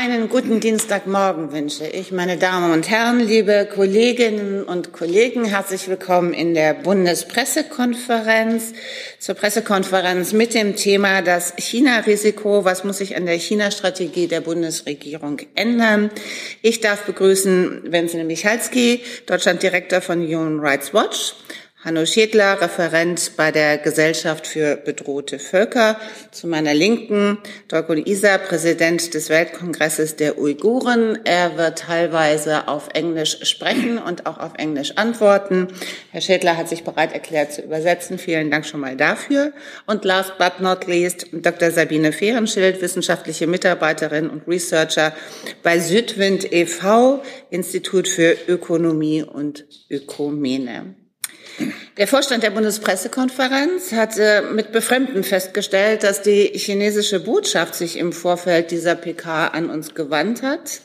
Einen guten Dienstagmorgen wünsche ich, meine Damen und Herren, liebe Kolleginnen und Kollegen. Herzlich willkommen in der Bundespressekonferenz zur Pressekonferenz mit dem Thema das China-Risiko. Was muss sich an der China-Strategie der Bundesregierung ändern? Ich darf begrüßen Wenzel Michalski, Deutschlanddirektor von Human Rights Watch. Hanno Schädler, Referent bei der Gesellschaft für bedrohte Völker. Zu meiner Linken Dorkun Isa, Präsident des Weltkongresses der Uiguren. Er wird teilweise auf Englisch sprechen und auch auf Englisch antworten. Herr Schädler hat sich bereit erklärt zu übersetzen. Vielen Dank schon mal dafür. Und last but not least Dr. Sabine Fehrenschild, wissenschaftliche Mitarbeiterin und Researcher bei Südwind e.V., Institut für Ökonomie und Ökumene. Der Vorstand der Bundespressekonferenz hatte mit Befremden festgestellt, dass die chinesische Botschaft sich im Vorfeld dieser PK an uns gewandt hat.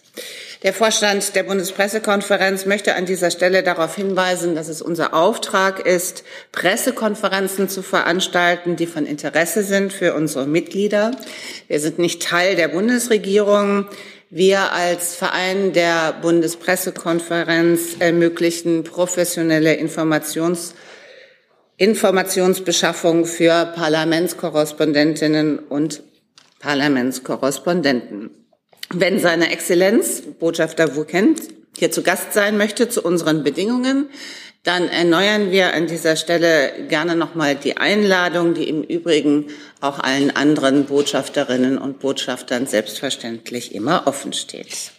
Der Vorstand der Bundespressekonferenz möchte an dieser Stelle darauf hinweisen, dass es unser Auftrag ist, Pressekonferenzen zu veranstalten, die von Interesse sind für unsere Mitglieder. Wir sind nicht Teil der Bundesregierung. Wir als Verein der Bundespressekonferenz ermöglichen professionelle Informations Informationsbeschaffung für Parlamentskorrespondentinnen und Parlamentskorrespondenten. Wenn seine Exzellenz, Botschafter Wukent, hier zu Gast sein möchte zu unseren Bedingungen, dann erneuern wir an dieser Stelle gerne nochmal die Einladung, die im Übrigen auch allen anderen Botschafterinnen und Botschaftern selbstverständlich immer offen steht.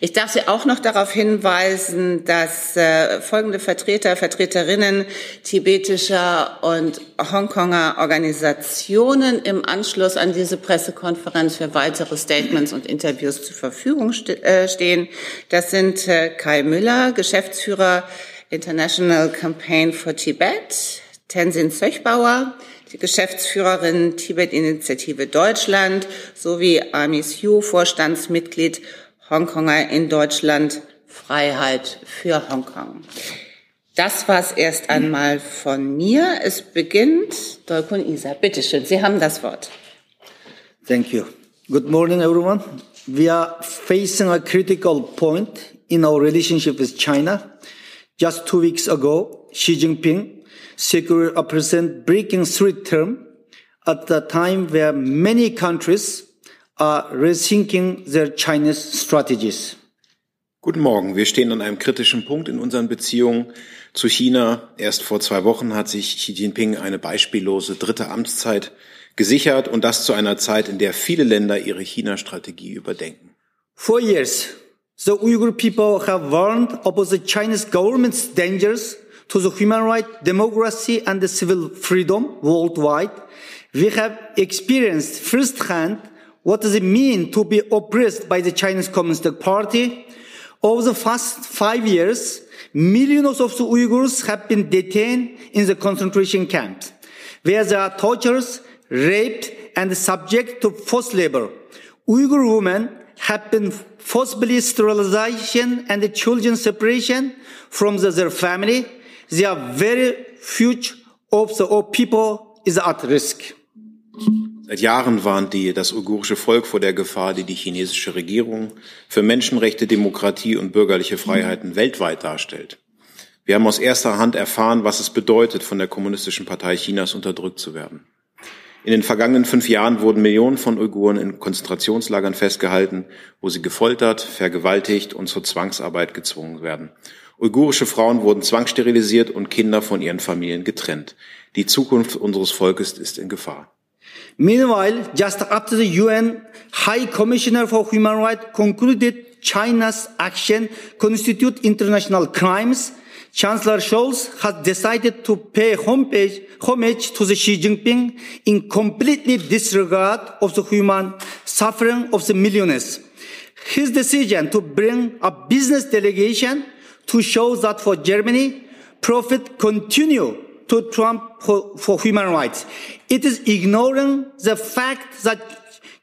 Ich darf Sie auch noch darauf hinweisen, dass äh, folgende Vertreter, Vertreterinnen tibetischer und Hongkonger Organisationen im Anschluss an diese Pressekonferenz für weitere Statements und Interviews zur Verfügung ste äh, stehen. Das sind äh, Kai Müller, Geschäftsführer International Campaign for Tibet, Tenzin Zöchbauer, die Geschäftsführerin Tibet-Initiative Deutschland sowie Amis Hu, Vorstandsmitglied Hongkonger in Deutschland, Freiheit für Hongkong. Das war's erst einmal von mir. Es beginnt Dolkun Isa. Bitte schön, Sie haben das Wort. Thank you. Good morning, everyone. We are facing a critical point in our relationship with China. Just two weeks ago, Xi Jinping secured a president breaking three term at the time where many countries are rethinking their Chinese strategies. Guten Morgen. Wir stehen an einem kritischen Punkt in unseren Beziehungen zu China. Erst vor zwei Wochen hat sich Xi Jinping eine beispiellose dritte Amtszeit gesichert und das zu einer Zeit, in der viele Länder ihre China-Strategie überdenken. For years, The Uyghur people have warned about the Chinese government's dangers to the human rights, democracy, and the civil freedom worldwide. We have experienced firsthand what does it mean to be oppressed by the Chinese Communist Party. Over the past five years, millions of Uyghurs have been detained in the concentration camps, where they are tortured, raped, and subject to forced labor. Uyghur women have been forcibly sterilization and the children separation from the, their family. Their very future of the people is at risk. Seit Jahren warnt die, das uigurische Volk vor der Gefahr, die die chinesische Regierung für Menschenrechte, Demokratie und bürgerliche Freiheiten weltweit darstellt. Wir haben aus erster Hand erfahren, was es bedeutet, von der Kommunistischen Partei Chinas unterdrückt zu werden. In den vergangenen fünf Jahren wurden Millionen von Uiguren in Konzentrationslagern festgehalten, wo sie gefoltert, vergewaltigt und zur Zwangsarbeit gezwungen werden. Uigurische Frauen wurden zwangssterilisiert und Kinder von ihren Familien getrennt. Die Zukunft unseres Volkes ist in Gefahr. Meanwhile, just after the UN High Commissioner for Human Rights concluded China's action constitute international crimes, Chancellor Scholz has decided to pay homage, homage to the Xi Jinping in completely disregard of the human suffering of the millionaires. His decision to bring a business delegation to show that for Germany, profit continue to trump for, for human rights. It is ignoring the fact that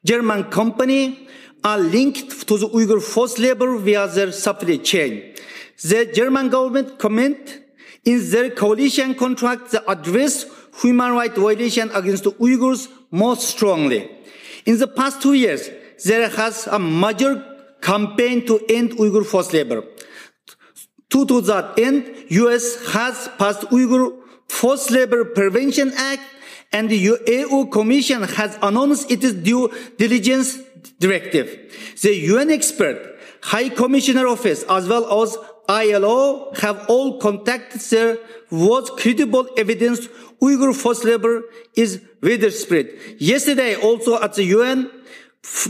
German company are linked to the Uyghur forced labor via their supply chain. The German government comment in their coalition contract that address human rights violation against the Uyghurs most strongly. In the past two years, there has a major campaign to end Uyghur forced labor. To, to that end, US has passed Uyghur Forced Labor Prevention Act and the EU Commission has announced its due diligence directive. The UN expert, High Commissioner Office, as well as ILO have all contacted there was credible evidence Uyghur forced labor is widespread. Yesterday, also at the UN,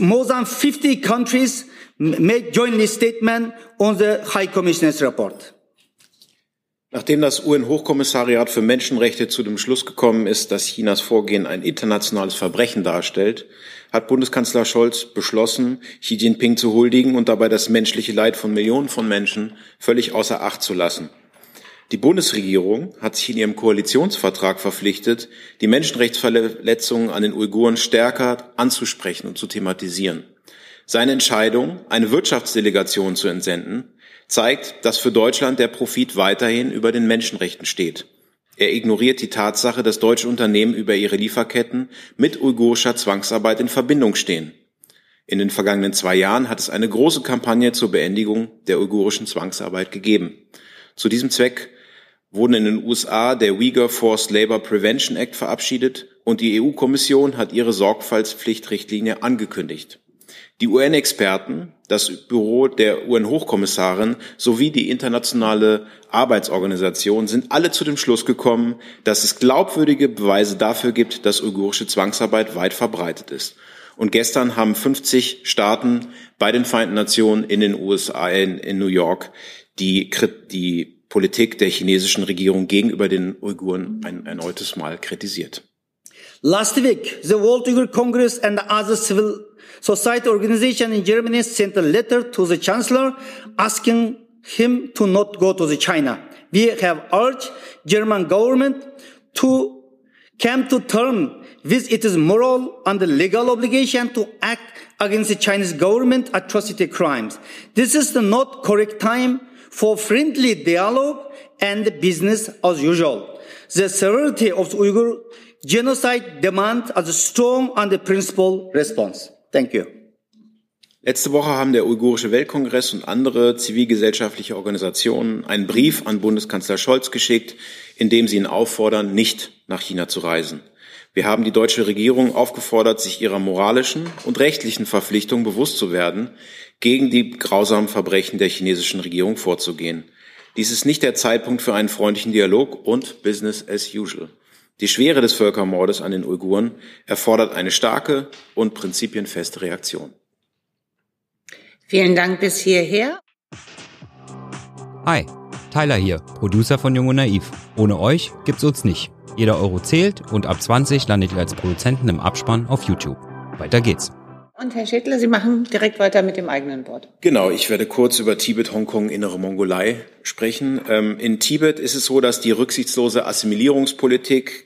more than 50 countries made jointly statement on the High Commissioner's report. Nachdem das UN-Hochkommissariat für Menschenrechte zu dem Schluss gekommen ist, dass Chinas Vorgehen ein internationales Verbrechen darstellt, hat Bundeskanzler Scholz beschlossen, Xi Jinping zu huldigen und dabei das menschliche Leid von Millionen von Menschen völlig außer Acht zu lassen. Die Bundesregierung hat sich in ihrem Koalitionsvertrag verpflichtet, die Menschenrechtsverletzungen an den Uiguren stärker anzusprechen und zu thematisieren. Seine Entscheidung, eine Wirtschaftsdelegation zu entsenden, zeigt, dass für Deutschland der Profit weiterhin über den Menschenrechten steht. Er ignoriert die Tatsache, dass deutsche Unternehmen über ihre Lieferketten mit uigurischer Zwangsarbeit in Verbindung stehen. In den vergangenen zwei Jahren hat es eine große Kampagne zur Beendigung der uigurischen Zwangsarbeit gegeben. Zu diesem Zweck wurden in den USA der Uyghur Forced Labor Prevention Act verabschiedet und die EU-Kommission hat ihre Sorgfaltspflichtrichtlinie angekündigt. Die UN-Experten, das Büro der UN-Hochkommissarin sowie die internationale Arbeitsorganisation sind alle zu dem Schluss gekommen, dass es glaubwürdige Beweise dafür gibt, dass uigurische Zwangsarbeit weit verbreitet ist. Und gestern haben 50 Staaten bei den Vereinten Nationen in den USA, in, in New York, die, die Politik der chinesischen Regierung gegenüber den Uiguren ein erneutes Mal kritisiert. Last week, the World Uyghur Congress and other civil society organization in Germany sent a letter to the chancellor asking him to not go to the China. We have urged German government to come to term with its moral and legal obligation to act against the Chinese government atrocity crimes. This is the not correct time for friendly dialogue and business as usual. The severity of the Uyghur genocide demands a strong and principled response. Thank you. Letzte Woche haben der Uigurische Weltkongress und andere zivilgesellschaftliche Organisationen einen Brief an Bundeskanzler Scholz geschickt, in dem sie ihn auffordern, nicht nach China zu reisen. Wir haben die deutsche Regierung aufgefordert, sich ihrer moralischen und rechtlichen Verpflichtung bewusst zu werden, gegen die grausamen Verbrechen der chinesischen Regierung vorzugehen. Dies ist nicht der Zeitpunkt für einen freundlichen Dialog und Business as usual. Die Schwere des Völkermordes an den Uiguren erfordert eine starke und prinzipienfeste Reaktion. Vielen Dank bis hierher. Hi, Tyler hier, Producer von Jung und Naiv. Ohne euch gibt's uns nicht. Jeder Euro zählt und ab 20 landet ihr als Produzenten im Abspann auf YouTube. Weiter geht's. Und Herr Schädler, Sie machen direkt weiter mit dem eigenen Wort. Genau, ich werde kurz über Tibet, Hongkong, innere Mongolei sprechen. Ähm, in Tibet ist es so, dass die rücksichtslose Assimilierungspolitik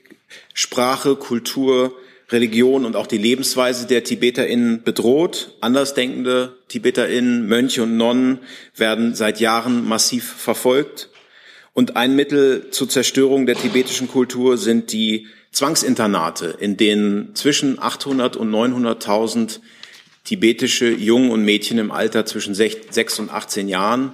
Sprache, Kultur, Religion und auch die Lebensweise der TibeterInnen bedroht. Andersdenkende TibeterInnen, Mönche und Nonnen werden seit Jahren massiv verfolgt. Und ein Mittel zur Zerstörung der tibetischen Kultur sind die Zwangsinternate, in denen zwischen 800 und 900.000 tibetische Jungen und Mädchen im Alter zwischen 6 und 18 Jahren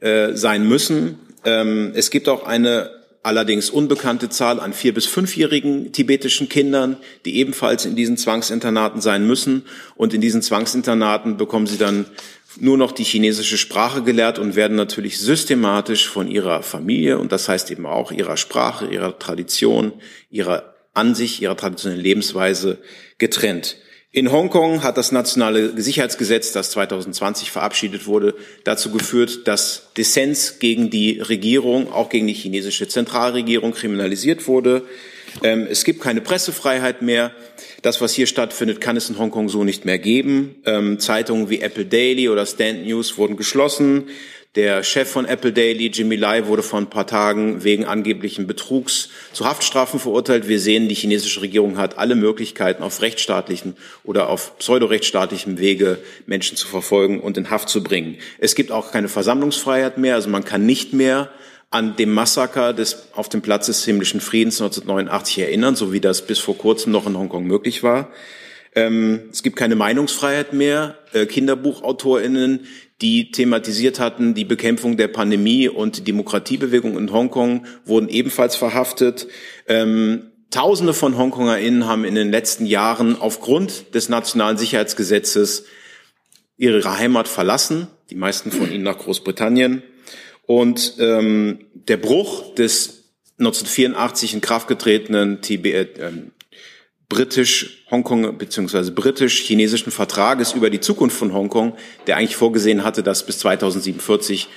äh, sein müssen. Ähm, es gibt auch eine allerdings unbekannte Zahl an vier- bis fünfjährigen tibetischen Kindern, die ebenfalls in diesen Zwangsinternaten sein müssen. Und in diesen Zwangsinternaten bekommen sie dann nur noch die chinesische Sprache gelehrt und werden natürlich systematisch von ihrer Familie und das heißt eben auch ihrer Sprache, ihrer Tradition, ihrer Ansicht, ihrer traditionellen Lebensweise getrennt. In Hongkong hat das nationale Sicherheitsgesetz, das 2020 verabschiedet wurde, dazu geführt, dass Dissens gegen die Regierung, auch gegen die chinesische Zentralregierung kriminalisiert wurde. Ähm, es gibt keine Pressefreiheit mehr. Das, was hier stattfindet, kann es in Hongkong so nicht mehr geben. Ähm, Zeitungen wie Apple Daily oder Stand News wurden geschlossen. Der Chef von Apple Daily, Jimmy Lai, wurde vor ein paar Tagen wegen angeblichen Betrugs zu Haftstrafen verurteilt. Wir sehen, die chinesische Regierung hat alle Möglichkeiten, auf rechtsstaatlichen oder auf pseudorechtsstaatlichem Wege Menschen zu verfolgen und in Haft zu bringen. Es gibt auch keine Versammlungsfreiheit mehr, also man kann nicht mehr an dem Massaker des, auf dem Platz des himmlischen Friedens 1989 erinnern, so wie das bis vor kurzem noch in Hongkong möglich war. Ähm, es gibt keine Meinungsfreiheit mehr. Äh, KinderbuchautorInnen, die thematisiert hatten, die Bekämpfung der Pandemie und die Demokratiebewegung in Hongkong, wurden ebenfalls verhaftet. Ähm, Tausende von HongkongerInnen haben in den letzten Jahren aufgrund des nationalen Sicherheitsgesetzes ihre Heimat verlassen, die meisten von ihnen nach Großbritannien. Und ähm, der Bruch des 1984 in Kraft getretenen TB, äh, britisch-Hongkong bzw. britisch-chinesischen Vertrages über die Zukunft von Hongkong, der eigentlich vorgesehen hatte, dass bis 2047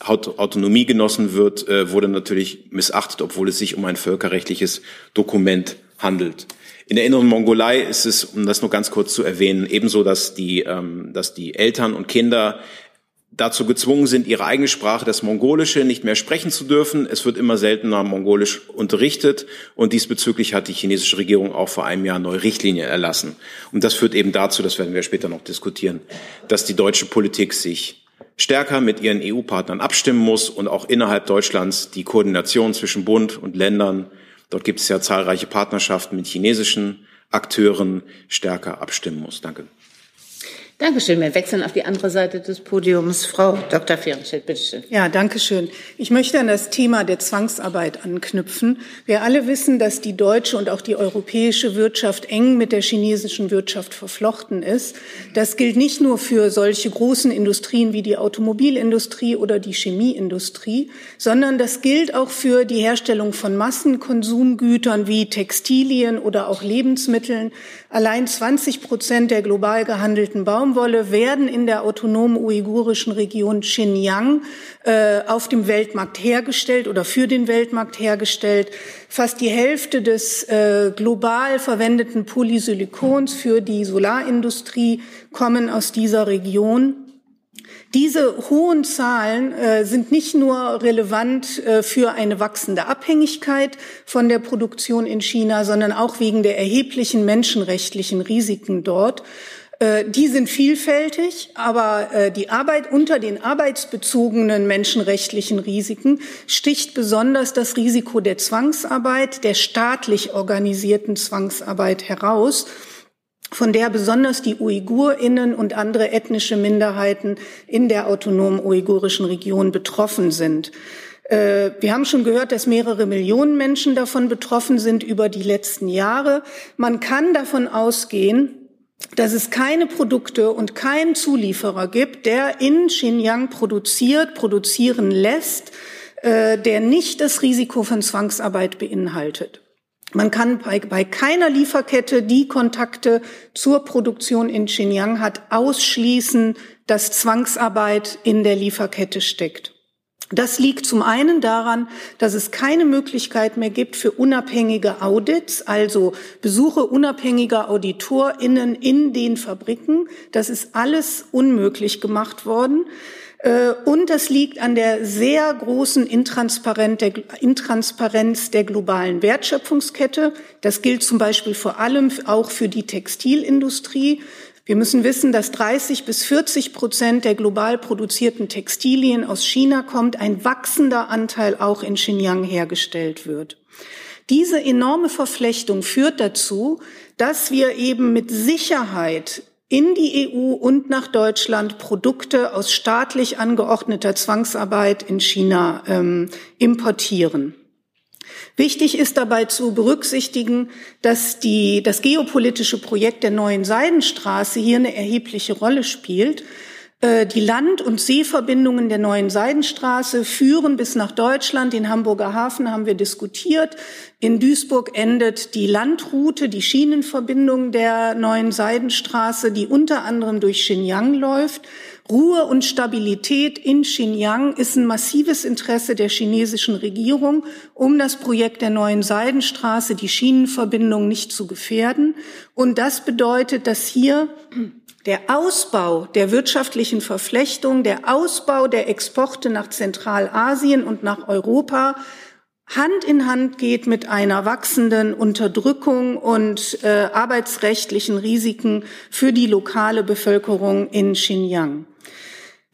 Autonomie genossen wird, äh, wurde natürlich missachtet, obwohl es sich um ein völkerrechtliches Dokument handelt. In der inneren Mongolei ist es, um das nur ganz kurz zu erwähnen, ebenso, dass die, ähm, dass die Eltern und Kinder dazu gezwungen sind, ihre eigene Sprache, das Mongolische, nicht mehr sprechen zu dürfen. Es wird immer seltener Mongolisch unterrichtet und diesbezüglich hat die chinesische Regierung auch vor einem Jahr neue Richtlinien erlassen. Und das führt eben dazu, das werden wir später noch diskutieren, dass die deutsche Politik sich stärker mit ihren EU-Partnern abstimmen muss und auch innerhalb Deutschlands die Koordination zwischen Bund und Ländern, dort gibt es ja zahlreiche Partnerschaften mit chinesischen Akteuren, stärker abstimmen muss. Danke. Dankeschön. Wir wechseln auf die andere Seite des Podiums. Frau Dr. Fehrenstedt, bitteschön. Ja, danke schön. Ich möchte an das Thema der Zwangsarbeit anknüpfen. Wir alle wissen, dass die deutsche und auch die europäische Wirtschaft eng mit der chinesischen Wirtschaft verflochten ist. Das gilt nicht nur für solche großen Industrien wie die Automobilindustrie oder die Chemieindustrie, sondern das gilt auch für die Herstellung von Massenkonsumgütern wie Textilien oder auch Lebensmitteln. Allein 20 Prozent der global gehandelten Baumwolle werden in der autonomen uigurischen Region Xinjiang äh, auf dem Weltmarkt hergestellt oder für den Weltmarkt hergestellt. Fast die Hälfte des äh, global verwendeten Polysilikons für die Solarindustrie kommen aus dieser Region. Diese hohen Zahlen äh, sind nicht nur relevant äh, für eine wachsende Abhängigkeit von der Produktion in China, sondern auch wegen der erheblichen menschenrechtlichen Risiken dort. Äh, die sind vielfältig, aber äh, die Arbeit unter den arbeitsbezogenen menschenrechtlichen Risiken sticht besonders das Risiko der Zwangsarbeit, der staatlich organisierten Zwangsarbeit heraus von der besonders die Uigurinnen und andere ethnische Minderheiten in der autonomen uigurischen Region betroffen sind. Äh, wir haben schon gehört, dass mehrere Millionen Menschen davon betroffen sind über die letzten Jahre. Man kann davon ausgehen, dass es keine Produkte und keinen Zulieferer gibt, der in Xinjiang produziert, produzieren lässt, äh, der nicht das Risiko von Zwangsarbeit beinhaltet. Man kann bei, bei, keiner Lieferkette, die Kontakte zur Produktion in Xinjiang hat, ausschließen, dass Zwangsarbeit in der Lieferkette steckt. Das liegt zum einen daran, dass es keine Möglichkeit mehr gibt für unabhängige Audits, also Besuche unabhängiger AuditorInnen in den Fabriken. Das ist alles unmöglich gemacht worden. Äh, und das liegt an der sehr großen Intransparenz der globalen Wertschöpfungskette. Das gilt zum Beispiel vor allem auch für die Textilindustrie. Wir müssen wissen, dass 30 bis 40 Prozent der global produzierten Textilien aus China kommt, ein wachsender Anteil auch in Xinjiang hergestellt wird. Diese enorme Verflechtung führt dazu, dass wir eben mit Sicherheit in die EU und nach Deutschland Produkte aus staatlich angeordneter Zwangsarbeit in China ähm, importieren. Wichtig ist dabei zu berücksichtigen, dass die, das geopolitische Projekt der neuen Seidenstraße hier eine erhebliche Rolle spielt. Äh, die Land- und Seeverbindungen der neuen Seidenstraße führen bis nach Deutschland. Den Hamburger Hafen haben wir diskutiert. In Duisburg endet die Landroute, die Schienenverbindung der neuen Seidenstraße, die unter anderem durch Xinjiang läuft. Ruhe und Stabilität in Xinjiang ist ein massives Interesse der chinesischen Regierung, um das Projekt der neuen Seidenstraße, die Schienenverbindung nicht zu gefährden. Und das bedeutet, dass hier der Ausbau der wirtschaftlichen Verflechtung, der Ausbau der Exporte nach Zentralasien und nach Europa Hand in Hand geht mit einer wachsenden Unterdrückung und äh, arbeitsrechtlichen Risiken für die lokale Bevölkerung in Xinjiang.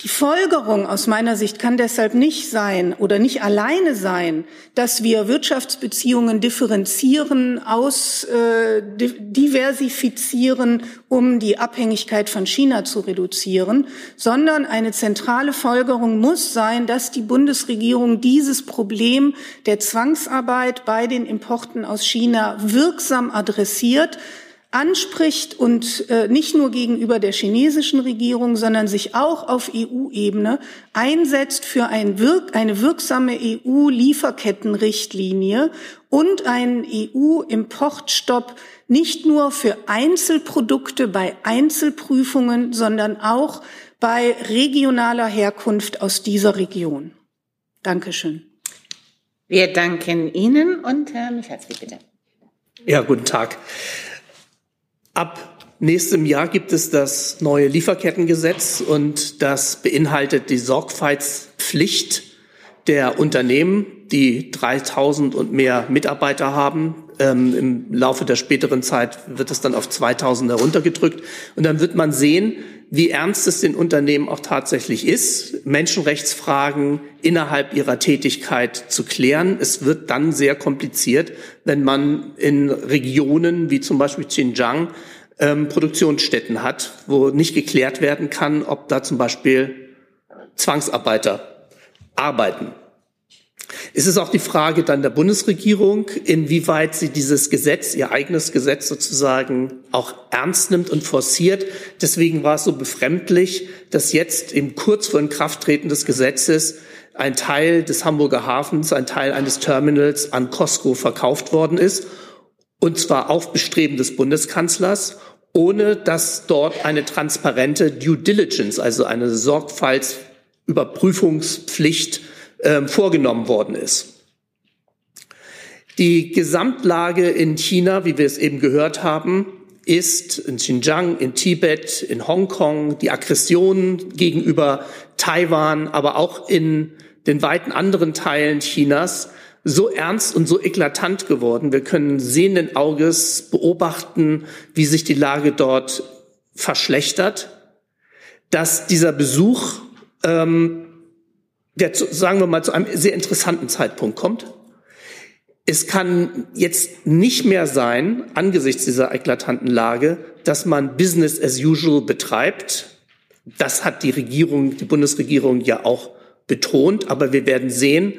Die Folgerung aus meiner Sicht kann deshalb nicht sein oder nicht alleine sein, dass wir Wirtschaftsbeziehungen differenzieren, aus, äh, diversifizieren, um die Abhängigkeit von China zu reduzieren, sondern eine zentrale Folgerung muss sein, dass die Bundesregierung dieses Problem der Zwangsarbeit bei den Importen aus China wirksam adressiert, anspricht und äh, nicht nur gegenüber der chinesischen Regierung, sondern sich auch auf EU-Ebene einsetzt für ein wirk eine wirksame EU-Lieferkettenrichtlinie und einen EU-Importstopp nicht nur für Einzelprodukte bei Einzelprüfungen, sondern auch bei regionaler Herkunft aus dieser Region. Dankeschön. Wir danken Ihnen und Herr Michalski, bitte. Ja, guten Tag. Ab nächstem Jahr gibt es das neue Lieferkettengesetz und das beinhaltet die Sorgfaltspflicht der Unternehmen, die 3000 und mehr Mitarbeiter haben. Ähm, Im Laufe der späteren Zeit wird es dann auf 2000 heruntergedrückt. Und dann wird man sehen, wie ernst es den Unternehmen auch tatsächlich ist, Menschenrechtsfragen innerhalb ihrer Tätigkeit zu klären. Es wird dann sehr kompliziert, wenn man in Regionen wie zum Beispiel Xinjiang ähm, Produktionsstätten hat, wo nicht geklärt werden kann, ob da zum Beispiel Zwangsarbeiter arbeiten. Es ist auch die Frage dann der Bundesregierung, inwieweit sie dieses Gesetz, ihr eigenes Gesetz sozusagen auch ernst nimmt und forciert. Deswegen war es so befremdlich, dass jetzt im kurz vor Inkrafttreten des Gesetzes ein Teil des Hamburger Hafens, ein Teil eines Terminals an Costco verkauft worden ist. Und zwar auf Bestreben des Bundeskanzlers, ohne dass dort eine transparente Due Diligence, also eine Sorgfaltsüberprüfungspflicht äh, vorgenommen worden ist. Die Gesamtlage in China, wie wir es eben gehört haben, ist in Xinjiang, in Tibet, in Hongkong, die Aggressionen gegenüber Taiwan, aber auch in den weiten anderen Teilen Chinas so ernst und so eklatant geworden. Wir können sehenden Auges beobachten, wie sich die Lage dort verschlechtert, dass dieser Besuch ähm, der, sagen wir mal, zu einem sehr interessanten Zeitpunkt kommt. Es kann jetzt nicht mehr sein, angesichts dieser eklatanten Lage, dass man Business as usual betreibt. Das hat die Regierung, die Bundesregierung ja auch betont. Aber wir werden sehen,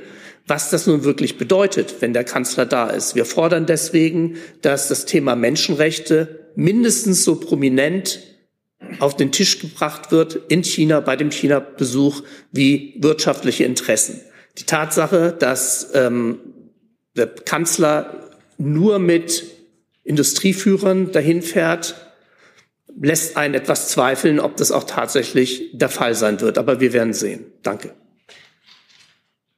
was das nun wirklich bedeutet, wenn der Kanzler da ist. Wir fordern deswegen, dass das Thema Menschenrechte mindestens so prominent auf den Tisch gebracht wird in China bei dem China-Besuch wie wirtschaftliche Interessen. Die Tatsache, dass ähm, der Kanzler nur mit Industrieführern dahin fährt, lässt einen etwas zweifeln, ob das auch tatsächlich der Fall sein wird. Aber wir werden sehen. Danke.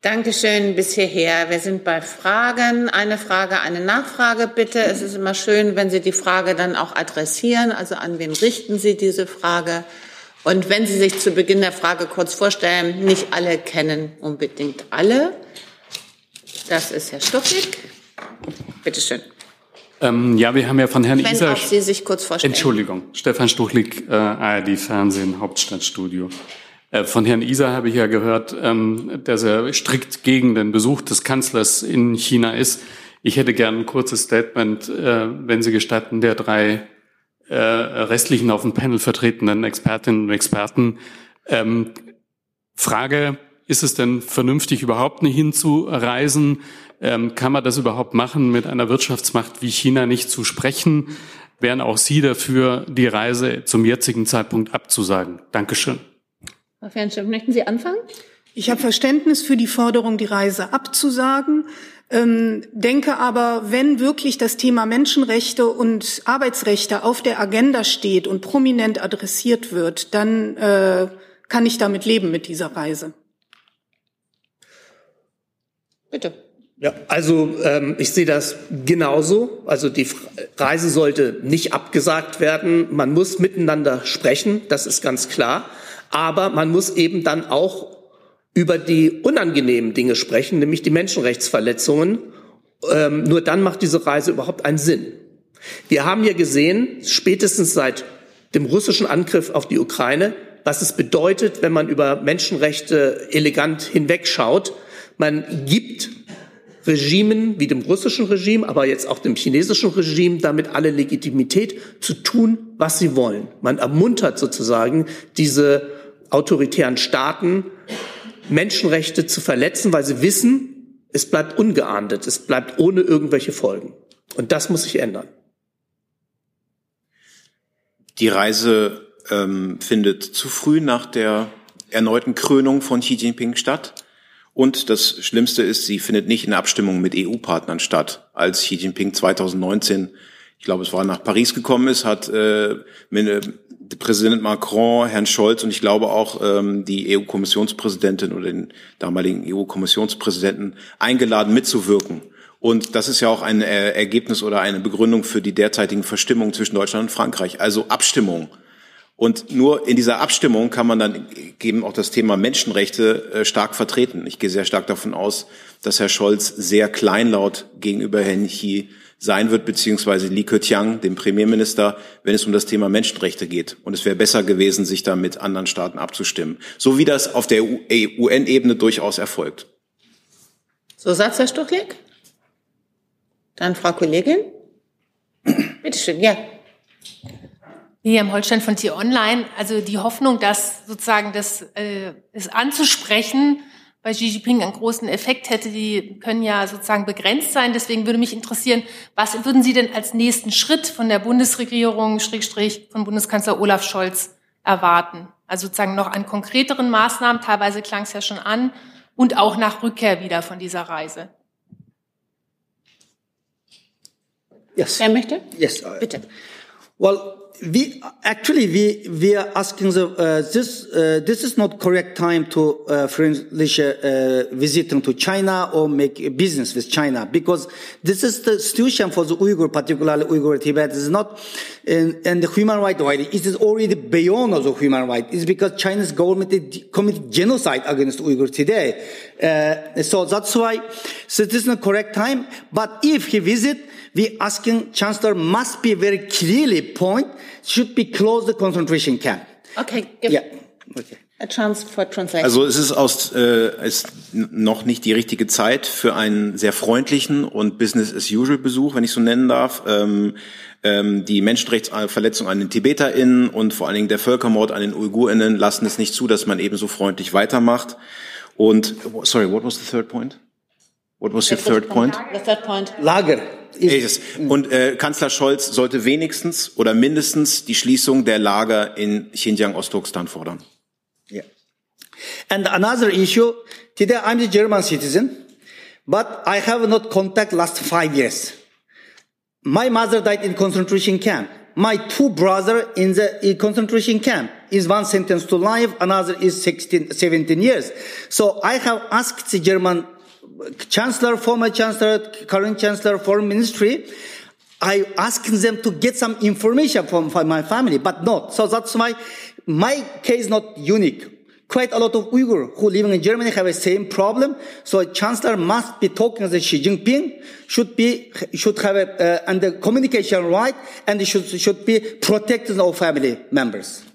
Dankeschön bis hierher. Wir sind bei Fragen. Eine Frage, eine Nachfrage bitte. Es ist immer schön, wenn Sie die Frage dann auch adressieren. Also an wen richten Sie diese Frage? Und wenn Sie sich zu Beginn der Frage kurz vorstellen, nicht alle kennen unbedingt alle. Das ist Herr Stuffig. Bitte schön. Ähm, ja, wir haben ja von Herrn Wenn auch Sie sich kurz vorstellen. Entschuldigung, Stefan Stuchlik, äh, ARD Fernsehen, Hauptstadtstudio. Äh, von Herrn Isa habe ich ja gehört, ähm, dass er strikt gegen den Besuch des Kanzlers in China ist. Ich hätte gern ein kurzes Statement, äh, wenn Sie gestatten, der drei äh, restlichen auf dem Panel vertretenen Expertinnen und Experten. Ähm, Frage, ist es denn vernünftig, überhaupt nicht hinzureisen? Ähm, kann man das überhaupt machen, mit einer Wirtschaftsmacht wie China nicht zu sprechen? Wären auch Sie dafür, die Reise zum jetzigen Zeitpunkt abzusagen? Dankeschön. Frau Fernschirm, möchten Sie anfangen? Ich habe Verständnis für die Forderung, die Reise abzusagen. Ähm, denke aber, wenn wirklich das Thema Menschenrechte und Arbeitsrechte auf der Agenda steht und prominent adressiert wird, dann äh, kann ich damit leben mit dieser Reise. Bitte. Ja, also ähm, ich sehe das genauso. Also die Reise sollte nicht abgesagt werden. Man muss miteinander sprechen, das ist ganz klar. Aber man muss eben dann auch über die unangenehmen Dinge sprechen, nämlich die Menschenrechtsverletzungen. Ähm, nur dann macht diese Reise überhaupt einen Sinn. Wir haben ja gesehen, spätestens seit dem russischen Angriff auf die Ukraine, was es bedeutet, wenn man über Menschenrechte elegant hinwegschaut. Man gibt Regimen wie dem russischen Regime, aber jetzt auch dem chinesischen Regime damit alle Legitimität zu tun, was sie wollen. Man ermuntert sozusagen diese autoritären Staaten, Menschenrechte zu verletzen, weil sie wissen, es bleibt ungeahndet, es bleibt ohne irgendwelche Folgen. Und das muss sich ändern. Die Reise ähm, findet zu früh nach der erneuten Krönung von Xi Jinping statt. Und das Schlimmste ist, sie findet nicht in Abstimmung mit EU-Partnern statt. Als Xi Jinping 2019, ich glaube, es war nach Paris gekommen ist, hat äh, Präsident Macron, Herrn Scholz und ich glaube auch ähm, die EU-Kommissionspräsidentin oder den damaligen EU-Kommissionspräsidenten eingeladen mitzuwirken. Und das ist ja auch ein äh, Ergebnis oder eine Begründung für die derzeitigen Verstimmungen zwischen Deutschland und Frankreich. Also Abstimmung. Und nur in dieser Abstimmung kann man dann eben auch das Thema Menschenrechte äh, stark vertreten. Ich gehe sehr stark davon aus, dass Herr Scholz sehr kleinlaut gegenüber Herrn Xi sein wird, beziehungsweise Li Keqiang, dem Premierminister, wenn es um das Thema Menschenrechte geht. Und es wäre besser gewesen, sich da mit anderen Staaten abzustimmen. So wie das auf der UN-Ebene durchaus erfolgt. So, Satz, Herr Stuchlik? Dann Frau Kollegin. Bitte schön, ja. Miriam Holstein von Tier Online. Also die Hoffnung, dass sozusagen das, äh, das anzusprechen bei Xi Jinping einen großen Effekt hätte, die können ja sozusagen begrenzt sein. Deswegen würde mich interessieren, was würden Sie denn als nächsten Schritt von der Bundesregierung, Schrägstrich von Bundeskanzler Olaf Scholz erwarten? Also sozusagen noch an konkreteren Maßnahmen, teilweise klang es ja schon an, und auch nach Rückkehr wieder von dieser Reise. Yes. Wer möchte? Yes. Bitte. Well, we actually we we are asking the uh, this uh, this is not correct time to uh, uh, visiting to China or make business with China because this is the situation for the Uyghur, particularly Uyghur Tibet, is not and, in the human right. It is already beyond the human right. It's because Chinese government committed genocide against Uyghur today. Uh, so that's why so this is not correct time. But if he visit we asking chancellor must be very clearly point should be close the concentration camp. Okay. Give yeah. Okay. A chance for translation. Also es ist aus äh, ist noch nicht die richtige Zeit für einen sehr freundlichen und Business as usual Besuch, wenn ich so nennen darf. Ähm, ähm, die Menschenrechtsverletzung an den TibeterInnen und vor allen Dingen der Völkermord an den UigurInnen lassen es nicht zu, dass man ebenso freundlich weitermacht. Und sorry, what was the third point? What was your third point? The third point. Lager. Und äh, Kanzler Scholz sollte wenigstens oder mindestens die Schließung der Lager in Xinjiang Ostturkestan fordern. Yeah. And another issue, today I'm the German citizen, but I have not contact last five years. My mother died in concentration camp. My two brother in the concentration camp is one sentenced to life, another is 16, 17 years. So I have asked the German chancellor, former chancellor, current chancellor, foreign ministry, I asking them to get some information from, from my family, but not. So that's why my case not unique. Quite a lot of Uyghur who living in Germany have the same problem. So chancellor must be talking to Xi Jinping, should be, should have a, uh, and the communication right, and should, should be protecting our family members.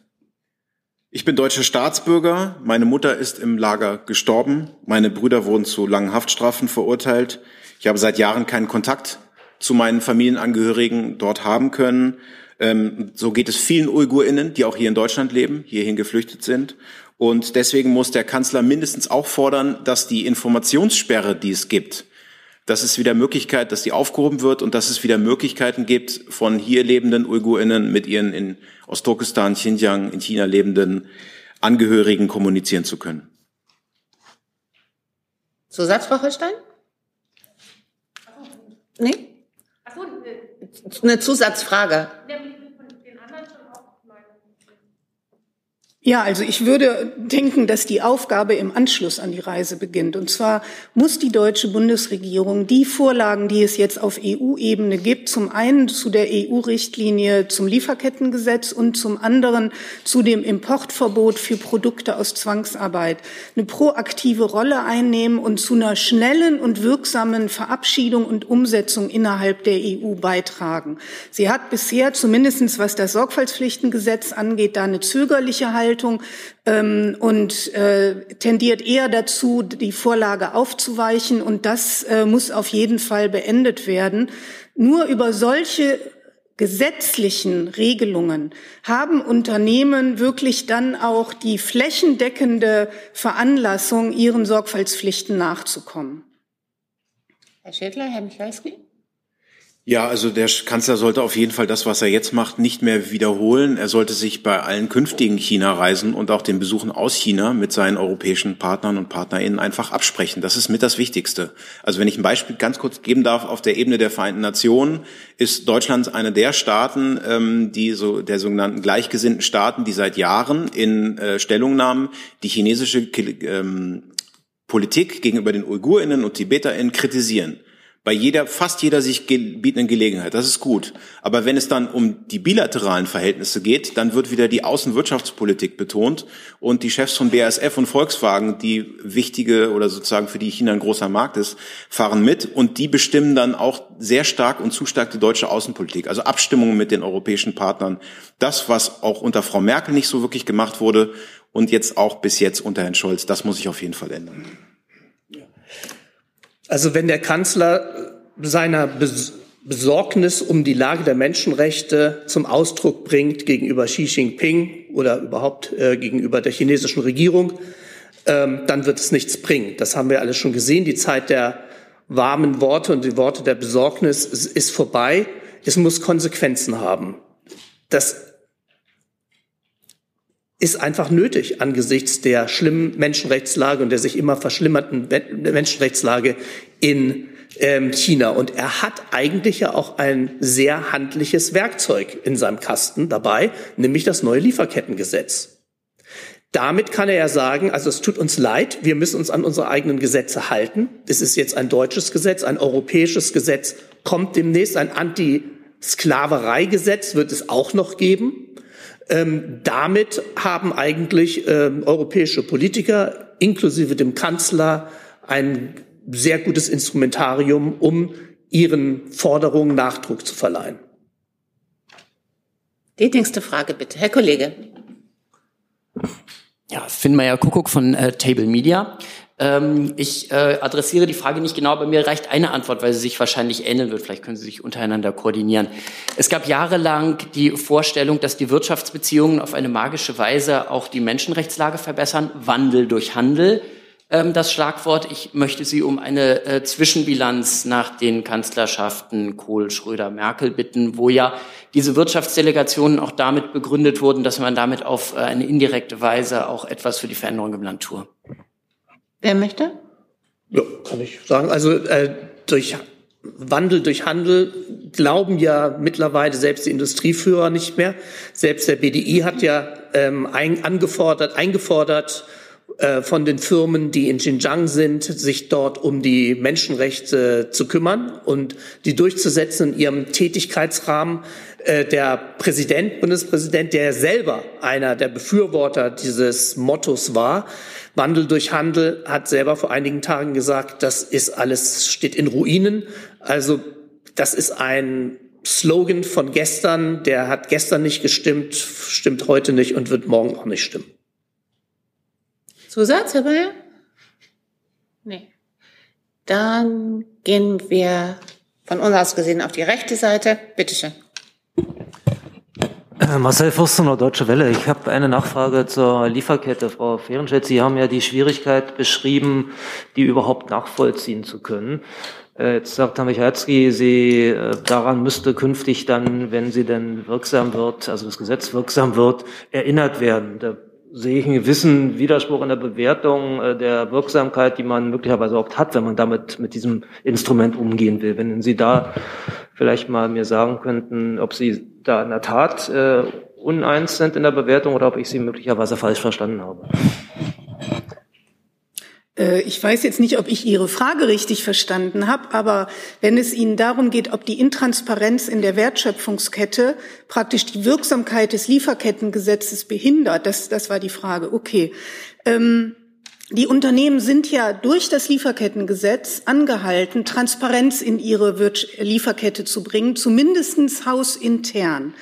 Ich bin deutscher Staatsbürger. Meine Mutter ist im Lager gestorben. Meine Brüder wurden zu langen Haftstrafen verurteilt. Ich habe seit Jahren keinen Kontakt zu meinen Familienangehörigen dort haben können. Ähm, so geht es vielen UigurInnen, die auch hier in Deutschland leben, hierhin geflüchtet sind. Und deswegen muss der Kanzler mindestens auch fordern, dass die Informationssperre, die es gibt, dass es wieder Möglichkeit, dass die aufgehoben wird und dass es wieder Möglichkeiten gibt, von hier lebenden UigurInnen mit ihren in Ostturkestan, Xinjiang, in China lebenden Angehörigen kommunizieren zu können. Zusatz, Frau Holstein? Nee? Eine Zusatzfrage. Ja, also ich würde denken, dass die Aufgabe im Anschluss an die Reise beginnt. Und zwar muss die deutsche Bundesregierung die Vorlagen, die es jetzt auf EU-Ebene gibt, zum einen zu der EU-Richtlinie zum Lieferkettengesetz und zum anderen zu dem Importverbot für Produkte aus Zwangsarbeit, eine proaktive Rolle einnehmen und zu einer schnellen und wirksamen Verabschiedung und Umsetzung innerhalb der EU beitragen. Sie hat bisher, zumindestens was das Sorgfaltspflichtengesetz angeht, da eine zögerliche Haltung Haltung ähm, und äh, tendiert eher dazu, die Vorlage aufzuweichen. Und das äh, muss auf jeden Fall beendet werden. Nur über solche gesetzlichen Regelungen haben Unternehmen wirklich dann auch die flächendeckende Veranlassung, ihren Sorgfaltspflichten nachzukommen. Herr Schädler, Herr Michalski? Ja, also der Kanzler sollte auf jeden Fall das, was er jetzt macht, nicht mehr wiederholen. Er sollte sich bei allen künftigen China-Reisen und auch den Besuchen aus China mit seinen europäischen Partnern und PartnerInnen einfach absprechen. Das ist mit das Wichtigste. Also wenn ich ein Beispiel ganz kurz geben darf, auf der Ebene der Vereinten Nationen ist Deutschland einer der Staaten, ähm, die so der sogenannten gleichgesinnten Staaten, die seit Jahren in äh, Stellungnahmen die chinesische ähm, Politik gegenüber den UigurInnen und TibeterInnen kritisieren bei jeder, fast jeder sich bietenden Gelegenheit. Das ist gut. Aber wenn es dann um die bilateralen Verhältnisse geht, dann wird wieder die Außenwirtschaftspolitik betont und die Chefs von BASF und Volkswagen, die wichtige oder sozusagen für die China ein großer Markt ist, fahren mit und die bestimmen dann auch sehr stark und zu stark die deutsche Außenpolitik. Also Abstimmungen mit den europäischen Partnern. Das, was auch unter Frau Merkel nicht so wirklich gemacht wurde und jetzt auch bis jetzt unter Herrn Scholz, das muss sich auf jeden Fall ändern. Also wenn der Kanzler seiner Besorgnis um die Lage der Menschenrechte zum Ausdruck bringt gegenüber Xi Jinping oder überhaupt äh, gegenüber der chinesischen Regierung, ähm, dann wird es nichts bringen. Das haben wir alles schon gesehen. Die Zeit der warmen Worte und die Worte der Besorgnis ist vorbei. Es muss Konsequenzen haben. Das ist einfach nötig angesichts der schlimmen Menschenrechtslage und der sich immer verschlimmernden Menschenrechtslage in ähm, China. Und er hat eigentlich ja auch ein sehr handliches Werkzeug in seinem Kasten dabei, nämlich das neue Lieferkettengesetz. Damit kann er ja sagen, also es tut uns leid, wir müssen uns an unsere eigenen Gesetze halten. Es ist jetzt ein deutsches Gesetz, ein europäisches Gesetz kommt demnächst, ein Anti-Sklaverei-Gesetz wird es auch noch geben. Ähm, damit haben eigentlich ähm, europäische Politiker inklusive dem Kanzler ein sehr gutes Instrumentarium, um ihren Forderungen Nachdruck zu verleihen. Die nächste Frage bitte, Herr Kollege. Ja, Finn Meyer Kuckuck von äh, Table Media. Ähm, ich äh, adressiere die Frage nicht genau, aber mir reicht eine Antwort, weil sie sich wahrscheinlich ähneln wird. Vielleicht können Sie sich untereinander koordinieren. Es gab jahrelang die Vorstellung, dass die Wirtschaftsbeziehungen auf eine magische Weise auch die Menschenrechtslage verbessern. Wandel durch Handel ähm, das Schlagwort. Ich möchte Sie um eine äh, Zwischenbilanz nach den Kanzlerschaften Kohl, Schröder, Merkel bitten, wo ja diese Wirtschaftsdelegationen auch damit begründet wurden, dass man damit auf äh, eine indirekte Weise auch etwas für die Veränderung im Land tue. Wer möchte? Ja, kann ich sagen. Also äh, durch Wandel durch Handel glauben ja mittlerweile selbst die Industrieführer nicht mehr. Selbst der BDI hat ja ähm, ein, angefordert, eingefordert äh, von den Firmen, die in Xinjiang sind, sich dort um die Menschenrechte zu kümmern und die durchzusetzen in ihrem Tätigkeitsrahmen. Äh, der Präsident, Bundespräsident, der selber einer der Befürworter dieses Mottos war, Wandel durch Handel hat selber vor einigen Tagen gesagt, das ist alles, steht in Ruinen. Also das ist ein Slogan von gestern, der hat gestern nicht gestimmt, stimmt heute nicht und wird morgen auch nicht stimmen. Zusatz, Herr Bayer? Nee. Dann gehen wir von uns aus gesehen auf die rechte Seite. Bitte schön. Äh, Marcel Fürstener, Deutsche Welle. Ich habe eine Nachfrage zur Lieferkette. Frau Fehrenstedt, Sie haben ja die Schwierigkeit beschrieben, die überhaupt nachvollziehen zu können. Äh, jetzt sagt Herr Michalski, Sie, äh, daran müsste künftig dann, wenn sie denn wirksam wird, also das Gesetz wirksam wird, erinnert werden. Da sehe ich einen gewissen Widerspruch in der Bewertung der Wirksamkeit, die man möglicherweise auch hat, wenn man damit mit diesem Instrument umgehen will. Wenn Sie da vielleicht mal mir sagen könnten, ob Sie da in der Tat äh, uneins sind in der Bewertung oder ob ich Sie möglicherweise falsch verstanden habe. Äh, ich weiß jetzt nicht, ob ich Ihre Frage richtig verstanden habe, aber wenn es Ihnen darum geht, ob die Intransparenz in der Wertschöpfungskette praktisch die Wirksamkeit des Lieferkettengesetzes behindert, das, das war die Frage. Okay. Ähm, die Unternehmen sind ja durch das Lieferkettengesetz angehalten, Transparenz in ihre Lieferkette zu bringen, zumindestens hausintern.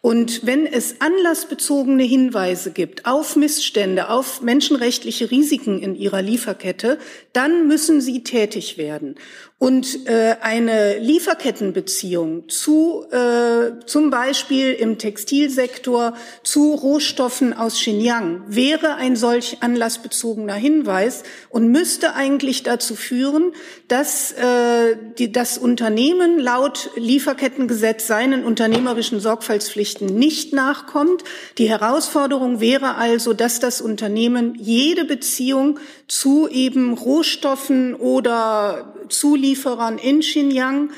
Und wenn es anlassbezogene Hinweise gibt auf Missstände, auf menschenrechtliche Risiken in ihrer Lieferkette, dann müssen sie tätig werden. Und äh, eine Lieferkettenbeziehung zu äh, zum Beispiel im Textilsektor zu Rohstoffen aus Xinjiang wäre ein solch anlassbezogener Hinweis und müsste eigentlich dazu führen, dass äh, die, das Unternehmen laut Lieferkettengesetz seinen unternehmerischen Sorgfaltspflichten nicht nachkommt. Die Herausforderung wäre also, dass das Unternehmen jede Beziehung zu eben Rohstoffen oder Zulieferern in Xinjiang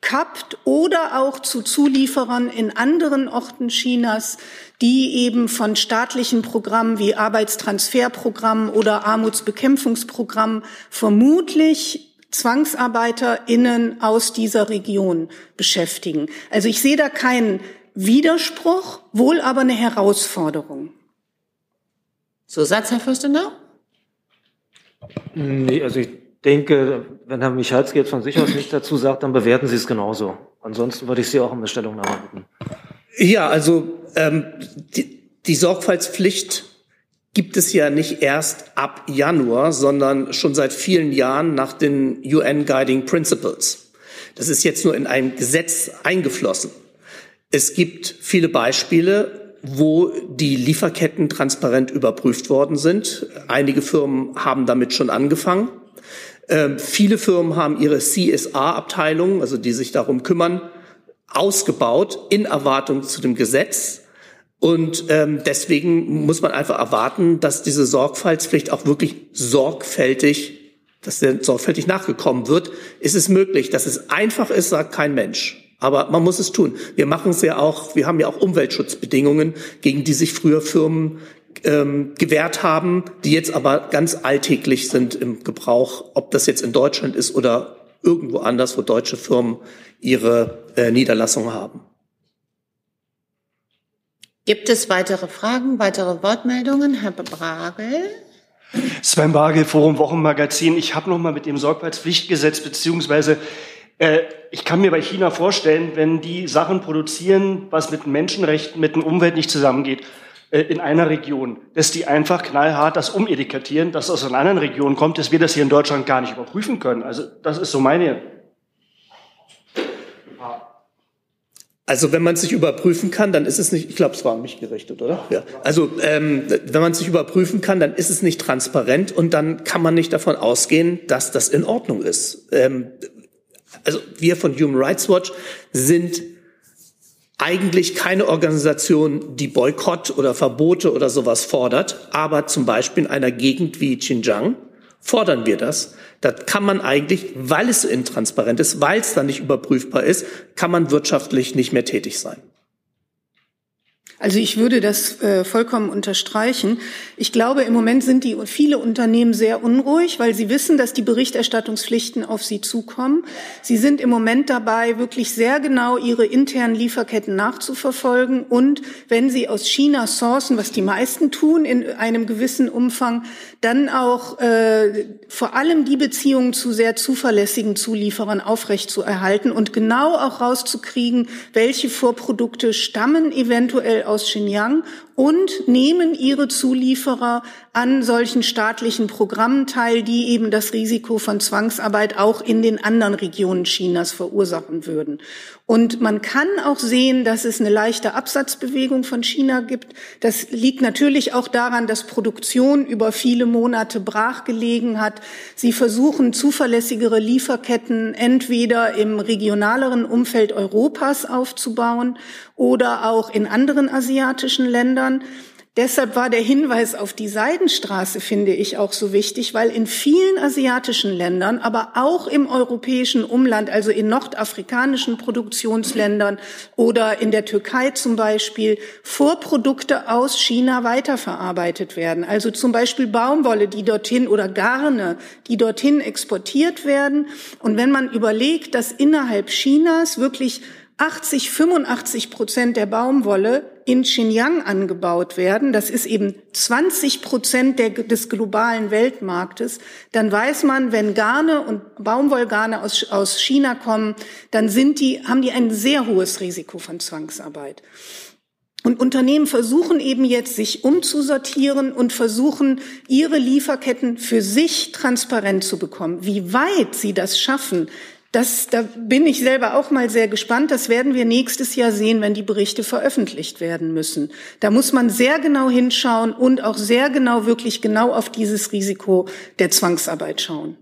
kappt oder auch zu Zulieferern in anderen Orten Chinas, die eben von staatlichen Programmen wie Arbeitstransferprogrammen oder Armutsbekämpfungsprogrammen vermutlich ZwangsarbeiterInnen aus dieser Region beschäftigen. Also ich sehe da keinen Widerspruch, wohl aber eine Herausforderung. Zusatz, Herr Fürstenau? Nee, also ich denke, wenn Herr Michalski jetzt von sich aus nichts dazu sagt, dann bewerten Sie es genauso. Ansonsten würde ich Sie auch um eine Stellungnahme bitten. Ja, also ähm, die, die Sorgfaltspflicht gibt es ja nicht erst ab Januar, sondern schon seit vielen Jahren nach den UN Guiding Principles. Das ist jetzt nur in ein Gesetz eingeflossen. Es gibt viele Beispiele, wo die Lieferketten transparent überprüft worden sind. Einige Firmen haben damit schon angefangen. Ähm, viele Firmen haben ihre CSR-Abteilung, also die sich darum kümmern, ausgebaut in Erwartung zu dem Gesetz. Und ähm, deswegen muss man einfach erwarten, dass diese Sorgfaltspflicht auch wirklich sorgfältig, dass der sorgfältig nachgekommen wird. Ist es möglich, dass es einfach ist, sagt kein Mensch. Aber man muss es tun. Wir machen es ja auch, wir haben ja auch Umweltschutzbedingungen, gegen die sich früher Firmen ähm, gewährt haben, die jetzt aber ganz alltäglich sind im Gebrauch, ob das jetzt in Deutschland ist oder irgendwo anders, wo deutsche Firmen ihre äh, Niederlassung haben. Gibt es weitere Fragen, weitere Wortmeldungen? Herr Bragel? Sven Bargel, Forum Wochenmagazin. Ich habe noch mal mit dem Sorgfaltspflichtgesetz beziehungsweise äh, ich kann mir bei China vorstellen, wenn die Sachen produzieren, was mit Menschenrechten, mit der Umwelt nicht zusammengeht, in einer Region, dass die einfach knallhart das umetikettieren, dass aus einer anderen Region kommt, dass wir das hier in Deutschland gar nicht überprüfen können. Also das ist so meine. Also wenn man sich überprüfen kann, dann ist es nicht, ich glaube, es war an mich gerichtet, oder? Ja. Also ähm, wenn man sich überprüfen kann, dann ist es nicht transparent und dann kann man nicht davon ausgehen, dass das in Ordnung ist. Ähm, also wir von Human Rights Watch sind eigentlich keine Organisation, die Boykott oder Verbote oder sowas fordert, aber zum Beispiel in einer Gegend wie Xinjiang fordern wir das. Da kann man eigentlich, weil es so intransparent ist, weil es dann nicht überprüfbar ist, kann man wirtschaftlich nicht mehr tätig sein. Also ich würde das äh, vollkommen unterstreichen. Ich glaube, im Moment sind die viele Unternehmen sehr unruhig, weil sie wissen, dass die Berichterstattungspflichten auf sie zukommen. Sie sind im Moment dabei, wirklich sehr genau ihre internen Lieferketten nachzuverfolgen. Und wenn sie aus China sourcen, was die meisten tun in einem gewissen Umfang, dann auch äh, vor allem die Beziehungen zu sehr zuverlässigen Zulieferern aufrechtzuerhalten und genau auch rauszukriegen, welche Vorprodukte stammen eventuell aus Xinjiang und nehmen ihre Zulieferer an solchen staatlichen Programmen teil, die eben das Risiko von Zwangsarbeit auch in den anderen Regionen Chinas verursachen würden. Und man kann auch sehen, dass es eine leichte Absatzbewegung von China gibt. Das liegt natürlich auch daran, dass Produktion über viele Monate brachgelegen hat. Sie versuchen zuverlässigere Lieferketten entweder im regionaleren Umfeld Europas aufzubauen oder auch in anderen asiatischen Ländern. Deshalb war der Hinweis auf die Seidenstraße, finde ich, auch so wichtig, weil in vielen asiatischen Ländern, aber auch im europäischen Umland, also in nordafrikanischen Produktionsländern oder in der Türkei zum Beispiel, Vorprodukte aus China weiterverarbeitet werden. Also zum Beispiel Baumwolle, die dorthin oder Garne, die dorthin exportiert werden. Und wenn man überlegt, dass innerhalb Chinas wirklich 80, 85 Prozent der Baumwolle in Xinjiang angebaut werden, das ist eben 20 Prozent der, des globalen Weltmarktes, dann weiß man, wenn Garne und Baumwollgarne aus, aus China kommen, dann sind die, haben die ein sehr hohes Risiko von Zwangsarbeit. Und Unternehmen versuchen eben jetzt, sich umzusortieren und versuchen, ihre Lieferketten für sich transparent zu bekommen. Wie weit sie das schaffen, das, da bin ich selber auch mal sehr gespannt. Das werden wir nächstes Jahr sehen, wenn die Berichte veröffentlicht werden müssen. Da muss man sehr genau hinschauen und auch sehr genau, wirklich genau auf dieses Risiko der Zwangsarbeit schauen.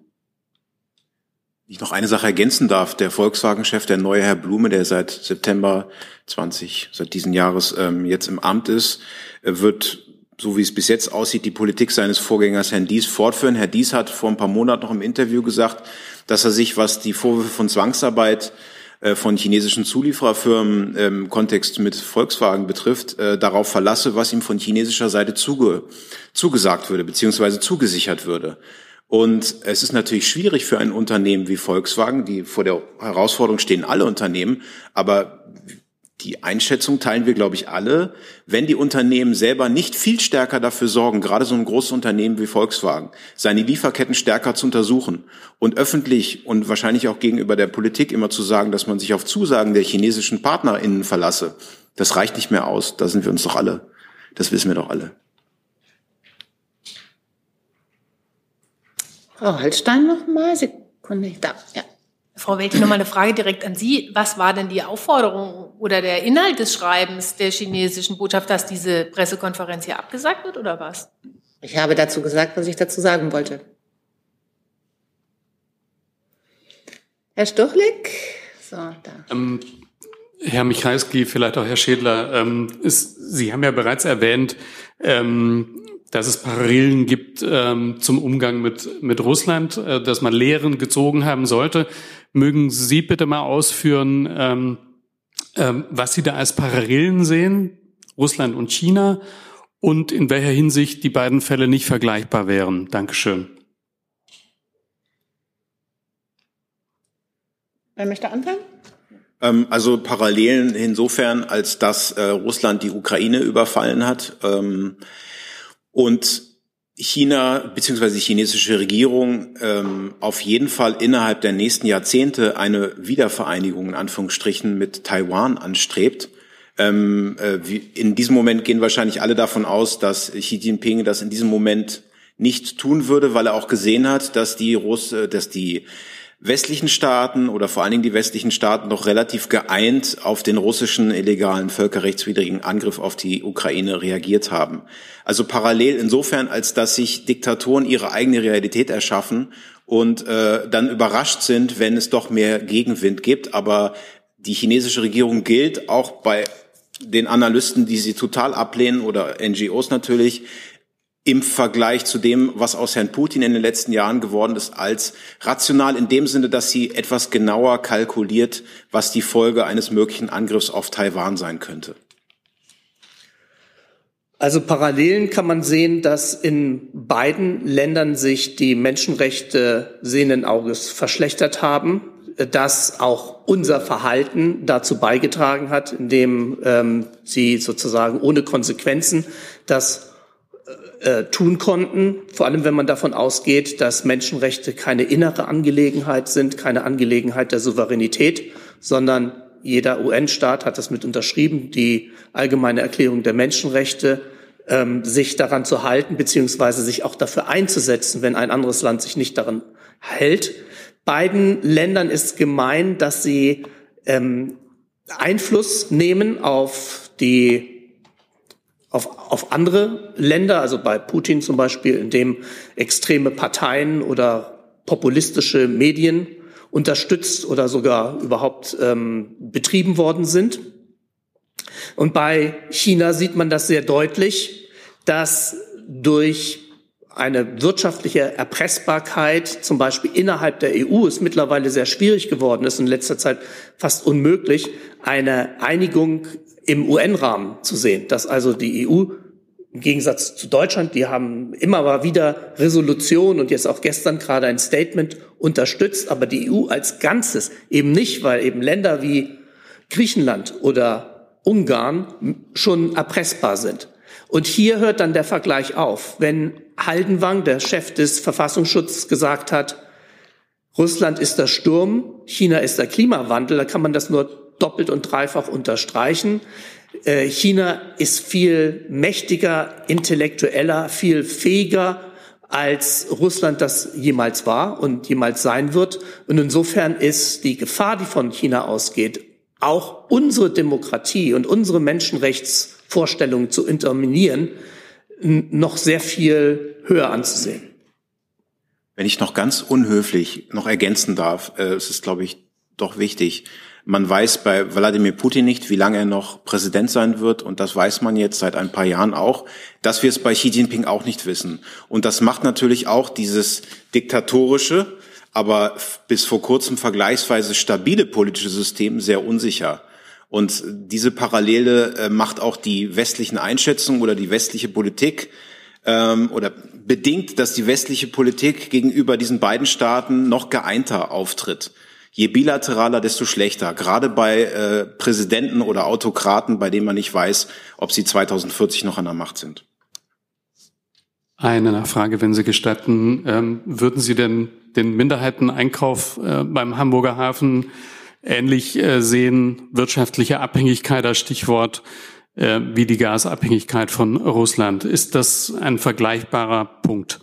Ich noch eine Sache ergänzen darf. Der Volkswagen-Chef, der neue Herr Blume, der seit September 20, seit diesen Jahres ähm, jetzt im Amt ist, äh, wird so wie es bis jetzt aussieht, die Politik seines Vorgängers Herrn Dies fortführen. Herr Dies hat vor ein paar Monaten noch im Interview gesagt, dass er sich, was die Vorwürfe von Zwangsarbeit äh, von chinesischen Zuliefererfirmen im Kontext mit Volkswagen betrifft, äh, darauf verlasse, was ihm von chinesischer Seite zuge zugesagt würde, beziehungsweise zugesichert würde. Und es ist natürlich schwierig für ein Unternehmen wie Volkswagen, die vor der Herausforderung stehen alle Unternehmen, aber die Einschätzung teilen wir, glaube ich, alle, wenn die Unternehmen selber nicht viel stärker dafür sorgen, gerade so ein großes Unternehmen wie Volkswagen, seine Lieferketten stärker zu untersuchen und öffentlich und wahrscheinlich auch gegenüber der Politik immer zu sagen, dass man sich auf Zusagen der chinesischen PartnerInnen verlasse, das reicht nicht mehr aus. Da sind wir uns doch alle. Das wissen wir doch alle. Frau Holstein noch mal, Sekunde, da, ja. Frau Welti, nochmal eine Frage direkt an Sie. Was war denn die Aufforderung oder der Inhalt des Schreibens der chinesischen Botschaft, dass diese Pressekonferenz hier abgesagt wird oder was? Ich habe dazu gesagt, was ich dazu sagen wollte. Herr Stuchlik? So, da. Ähm, Herr Michalski, vielleicht auch Herr Schädler, ähm, ist, Sie haben ja bereits erwähnt, ähm, dass es Parallelen gibt ähm, zum Umgang mit, mit Russland, äh, dass man Lehren gezogen haben sollte. Mögen Sie bitte mal ausführen, ähm, ähm, was Sie da als Parallelen sehen, Russland und China, und in welcher Hinsicht die beiden Fälle nicht vergleichbar wären? Dankeschön. Wer möchte anfangen? Ähm, also Parallelen insofern, als dass äh, Russland die Ukraine überfallen hat. Ähm, und China bzw. die chinesische Regierung ähm, auf jeden Fall innerhalb der nächsten Jahrzehnte eine Wiedervereinigung in Anführungsstrichen mit Taiwan anstrebt. Ähm, äh, in diesem Moment gehen wahrscheinlich alle davon aus, dass Xi Jinping das in diesem Moment nicht tun würde, weil er auch gesehen hat, dass die Russ dass die westlichen Staaten oder vor allen Dingen die westlichen Staaten noch relativ geeint auf den russischen illegalen völkerrechtswidrigen Angriff auf die Ukraine reagiert haben. Also parallel insofern, als dass sich Diktatoren ihre eigene Realität erschaffen und äh, dann überrascht sind, wenn es doch mehr Gegenwind gibt. Aber die chinesische Regierung gilt auch bei den Analysten, die sie total ablehnen oder NGOs natürlich, im Vergleich zu dem, was aus Herrn Putin in den letzten Jahren geworden ist, als rational in dem Sinne, dass sie etwas genauer kalkuliert, was die Folge eines möglichen Angriffs auf Taiwan sein könnte. Also Parallelen kann man sehen, dass in beiden Ländern sich die Menschenrechte sehenden Auges verschlechtert haben, dass auch unser Verhalten dazu beigetragen hat, indem ähm, sie sozusagen ohne Konsequenzen das äh, tun konnten, vor allem wenn man davon ausgeht, dass Menschenrechte keine innere Angelegenheit sind, keine Angelegenheit der Souveränität, sondern jeder UN-Staat hat das mit unterschrieben, die allgemeine Erklärung der Menschenrechte, ähm, sich daran zu halten, beziehungsweise sich auch dafür einzusetzen, wenn ein anderes Land sich nicht daran hält. Beiden Ländern ist gemein, dass sie ähm, Einfluss nehmen auf die auf, auf andere Länder, also bei Putin zum Beispiel, in dem extreme Parteien oder populistische Medien unterstützt oder sogar überhaupt ähm, betrieben worden sind. Und bei China sieht man das sehr deutlich, dass durch eine wirtschaftliche Erpressbarkeit, zum Beispiel innerhalb der EU, es mittlerweile sehr schwierig geworden ist, in letzter Zeit fast unmöglich, eine Einigung im UN-Rahmen zu sehen, dass also die EU im Gegensatz zu Deutschland, die haben immer mal wieder Resolutionen und jetzt auch gestern gerade ein Statement unterstützt, aber die EU als Ganzes eben nicht, weil eben Länder wie Griechenland oder Ungarn schon erpressbar sind. Und hier hört dann der Vergleich auf. Wenn Haldenwang, der Chef des Verfassungsschutzes, gesagt hat, Russland ist der Sturm, China ist der Klimawandel, da kann man das nur doppelt und dreifach unterstreichen. Äh, China ist viel mächtiger, intellektueller, viel fähiger, als Russland das jemals war und jemals sein wird. Und insofern ist die Gefahr, die von China ausgeht, auch unsere Demokratie und unsere Menschenrechtsvorstellungen zu interminieren, noch sehr viel höher anzusehen. Wenn ich noch ganz unhöflich noch ergänzen darf, äh, es ist, glaube ich, doch wichtig. Man weiß bei Wladimir Putin nicht, wie lange er noch Präsident sein wird. Und das weiß man jetzt seit ein paar Jahren auch, dass wir es bei Xi Jinping auch nicht wissen. Und das macht natürlich auch dieses diktatorische, aber bis vor kurzem vergleichsweise stabile politische System sehr unsicher. Und diese Parallele äh, macht auch die westlichen Einschätzungen oder die westliche Politik ähm, oder bedingt, dass die westliche Politik gegenüber diesen beiden Staaten noch geeinter auftritt. Je bilateraler, desto schlechter. Gerade bei äh, Präsidenten oder Autokraten, bei denen man nicht weiß, ob sie 2040 noch an der Macht sind. Eine Nachfrage, wenn Sie gestatten. Ähm, würden Sie denn den Minderheiteneinkauf äh, beim Hamburger Hafen ähnlich äh, sehen? Wirtschaftliche Abhängigkeit als Stichwort äh, wie die Gasabhängigkeit von Russland. Ist das ein vergleichbarer Punkt?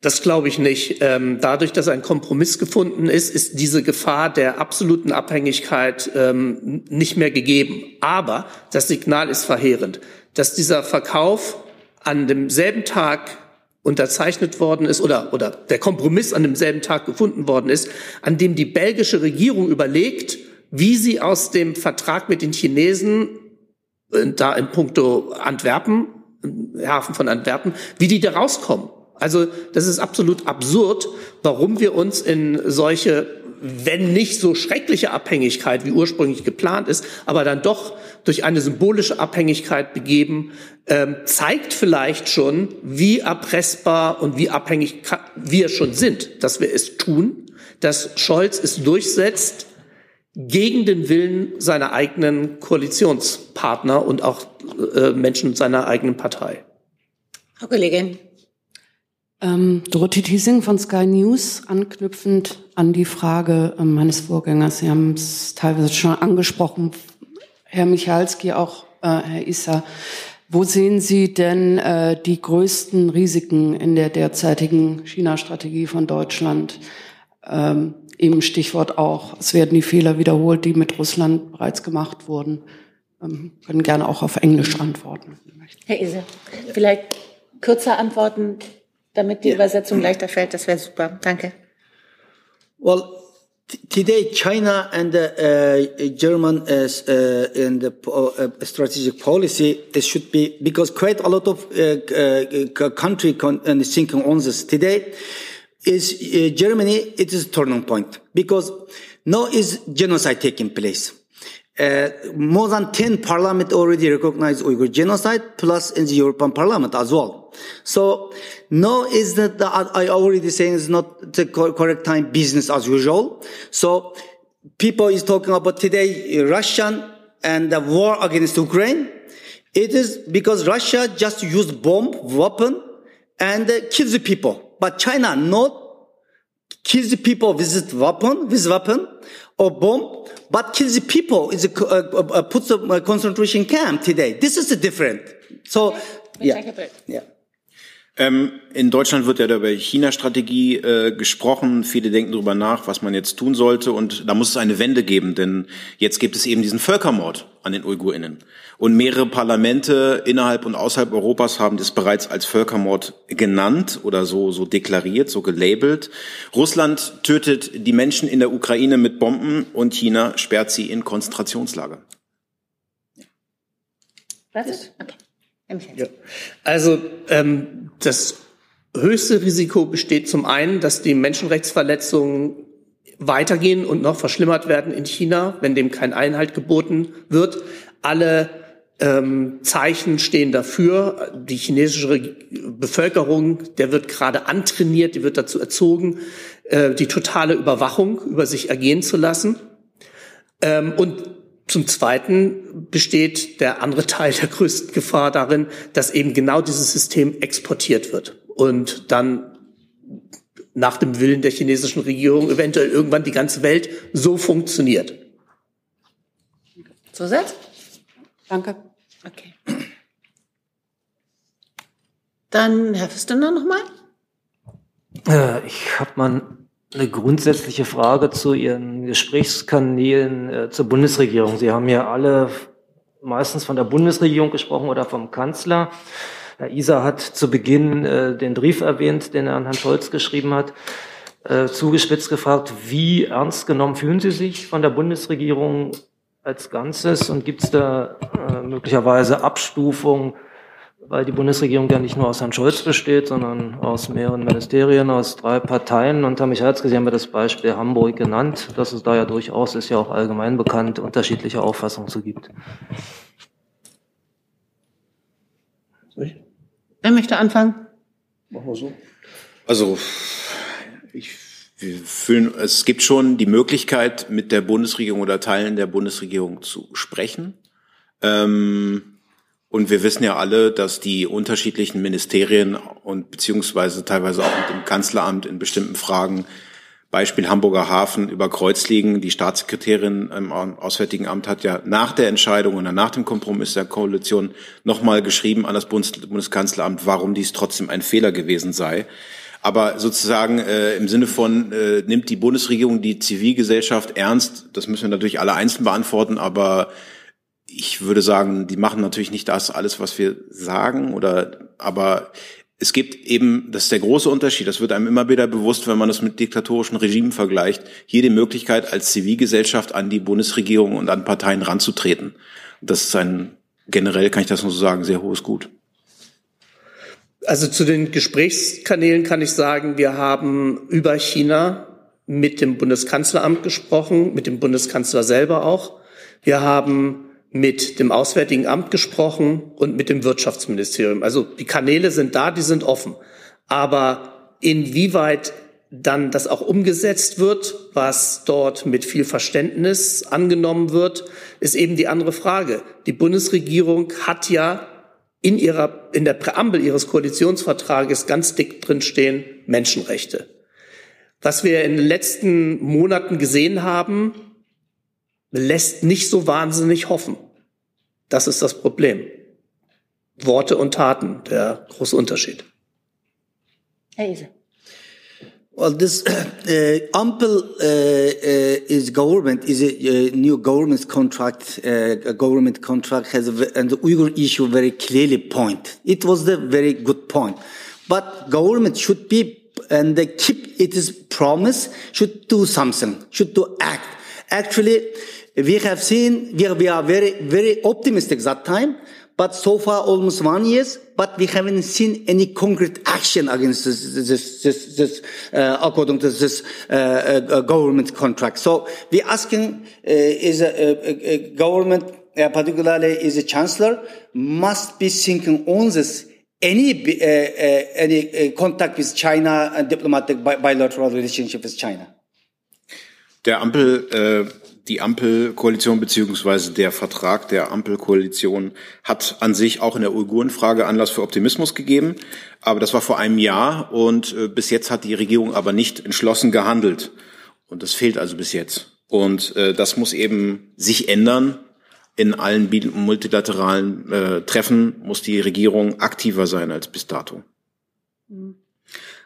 Das glaube ich nicht. Ähm, dadurch, dass ein Kompromiss gefunden ist, ist diese Gefahr der absoluten Abhängigkeit ähm, nicht mehr gegeben. Aber das Signal ist verheerend, dass dieser Verkauf an demselben Tag unterzeichnet worden ist oder, oder der Kompromiss an demselben Tag gefunden worden ist, an dem die belgische Regierung überlegt, wie sie aus dem Vertrag mit den Chinesen, äh, da in puncto Antwerpen, Hafen von Antwerpen, wie die da rauskommen. Also das ist absolut absurd, warum wir uns in solche, wenn nicht so schreckliche Abhängigkeit, wie ursprünglich geplant ist, aber dann doch durch eine symbolische Abhängigkeit begeben, ähm, zeigt vielleicht schon, wie erpressbar und wie abhängig wir schon sind, dass wir es tun, dass Scholz es durchsetzt gegen den Willen seiner eigenen Koalitionspartner und auch äh, Menschen seiner eigenen Partei. Frau Kollegin. Ähm, Dorothee Thiesing von Sky News, anknüpfend an die Frage äh, meines Vorgängers. Sie haben es teilweise schon angesprochen, Herr Michalski, auch äh, Herr Issa. Wo sehen Sie denn äh, die größten Risiken in der derzeitigen China-Strategie von Deutschland? Ähm, eben Stichwort auch, es werden die Fehler wiederholt, die mit Russland bereits gemacht wurden. Ähm, können gerne auch auf Englisch antworten. Herr Isse, vielleicht kürzer antworten damit die Übersetzung leichter fällt. Das wäre super. Danke. Well, today China and uh, German is uh, in the uh, strategic policy. This should be because quite a lot of uh, uh, country and thinking on this today is uh, Germany. It is a turning point because now is genocide taking place. Uh, more than 10 parliament already recognize Uyghur genocide, plus in the European Parliament as well. So no is that the, I already saying is not the correct time business as usual. So people is talking about today Russian and the war against Ukraine. It is because Russia just used bomb weapon and uh, kills the people, but China not kills the people with weapon with weapon or bomb but kills the people is a, uh, uh, puts a concentration camp today. This is different. So, yeah, yeah. Ähm, in Deutschland wird ja über China-Strategie äh, gesprochen. Viele denken darüber nach, was man jetzt tun sollte. Und da muss es eine Wende geben, denn jetzt gibt es eben diesen Völkermord an den UigurInnen. Und mehrere Parlamente innerhalb und außerhalb Europas haben das bereits als Völkermord genannt oder so, so deklariert, so gelabelt. Russland tötet die Menschen in der Ukraine mit Bomben und China sperrt sie in Konzentrationslager. Was? Okay. Ja. Also ähm, das höchste Risiko besteht zum einen, dass die Menschenrechtsverletzungen weitergehen und noch verschlimmert werden in China, wenn dem kein Einhalt geboten wird. Alle ähm, Zeichen stehen dafür. Die chinesische Bevölkerung, der wird gerade antrainiert, die wird dazu erzogen, äh, die totale Überwachung über sich ergehen zu lassen. Ähm, und zum Zweiten besteht der andere Teil der größten Gefahr darin, dass eben genau dieses System exportiert wird und dann nach dem Willen der chinesischen Regierung eventuell irgendwann die ganze Welt so funktioniert. Zusatz? Danke. Okay. Dann Herr Füstener nochmal. Äh, ich habe mal eine grundsätzliche Frage zu Ihren Gesprächskanälen äh, zur Bundesregierung. Sie haben ja alle meistens von der Bundesregierung gesprochen oder vom Kanzler. Herr Isa hat zu Beginn äh, den Brief erwähnt, den er an Herrn Scholz geschrieben hat. Äh, zugespitzt gefragt, wie ernst genommen fühlen Sie sich von der Bundesregierung als Ganzes und gibt es da äh, möglicherweise Abstufungen, weil die Bundesregierung ja nicht nur aus Herrn Scholz besteht, sondern aus mehreren Ministerien, aus drei Parteien. Und Herr Michalski, Sie haben ja das Beispiel Hamburg genannt, dass es da ja durchaus, ist ja auch allgemein bekannt, unterschiedliche Auffassungen zu gibt. Wer möchte anfangen? Machen wir so. Also, ich, wir fühlen, es gibt schon die Möglichkeit, mit der Bundesregierung oder Teilen der Bundesregierung zu sprechen. Ähm, und wir wissen ja alle, dass die unterschiedlichen Ministerien und beziehungsweise teilweise auch mit dem Kanzleramt in bestimmten Fragen, Beispiel Hamburger Hafen, über Kreuz liegen. Die Staatssekretärin im Auswärtigen Amt hat ja nach der Entscheidung oder nach dem Kompromiss der Koalition nochmal geschrieben an das Bundes Bundeskanzleramt, warum dies trotzdem ein Fehler gewesen sei. Aber sozusagen äh, im Sinne von, äh, nimmt die Bundesregierung die Zivilgesellschaft ernst, das müssen wir natürlich alle einzeln beantworten, aber ich würde sagen, die machen natürlich nicht das alles, was wir sagen, oder, aber es gibt eben, das ist der große Unterschied, das wird einem immer wieder bewusst, wenn man das mit diktatorischen Regimen vergleicht, hier die Möglichkeit, als Zivilgesellschaft an die Bundesregierung und an Parteien ranzutreten. Das ist ein, generell kann ich das nur so sagen, sehr hohes Gut. Also zu den Gesprächskanälen kann ich sagen, wir haben über China mit dem Bundeskanzleramt gesprochen, mit dem Bundeskanzler selber auch. Wir haben mit dem Auswärtigen Amt gesprochen und mit dem Wirtschaftsministerium. Also die Kanäle sind da, die sind offen. Aber inwieweit dann das auch umgesetzt wird, was dort mit viel Verständnis angenommen wird, ist eben die andere Frage. Die Bundesregierung hat ja in ihrer, in der Präambel ihres Koalitionsvertrages ganz dick drinstehen Menschenrechte. Was wir in den letzten Monaten gesehen haben, lässt nicht so wahnsinnig hoffen. Das ist das Problem. Worte und Taten, der große Unterschied. Herr Ise. Well, this uh, Ampel uh, uh, is government is a, new government contract. Uh, a government contract has a, and the Uyghur issue very clearly point. It was the very good point, but government should be and they keep its promise. Should do something. Should do act. Actually, we have seen, we are, very, very optimistic that time, but so far almost one years, but we haven't seen any concrete action against this, this, this, this uh, according to this uh, uh, government contract. So we asking uh, is a, a, a government, uh, particularly is a chancellor, must be thinking on this any uh, any contact with China and diplomatic bilateral relationship with China. Der Ampel die Ampelkoalition beziehungsweise der Vertrag der Ampelkoalition hat an sich auch in der Uigurenfrage Anlass für Optimismus gegeben. Aber das war vor einem Jahr und äh, bis jetzt hat die Regierung aber nicht entschlossen gehandelt. Und das fehlt also bis jetzt. Und äh, das muss eben sich ändern. In allen multilateralen äh, Treffen muss die Regierung aktiver sein als bis dato. Mhm.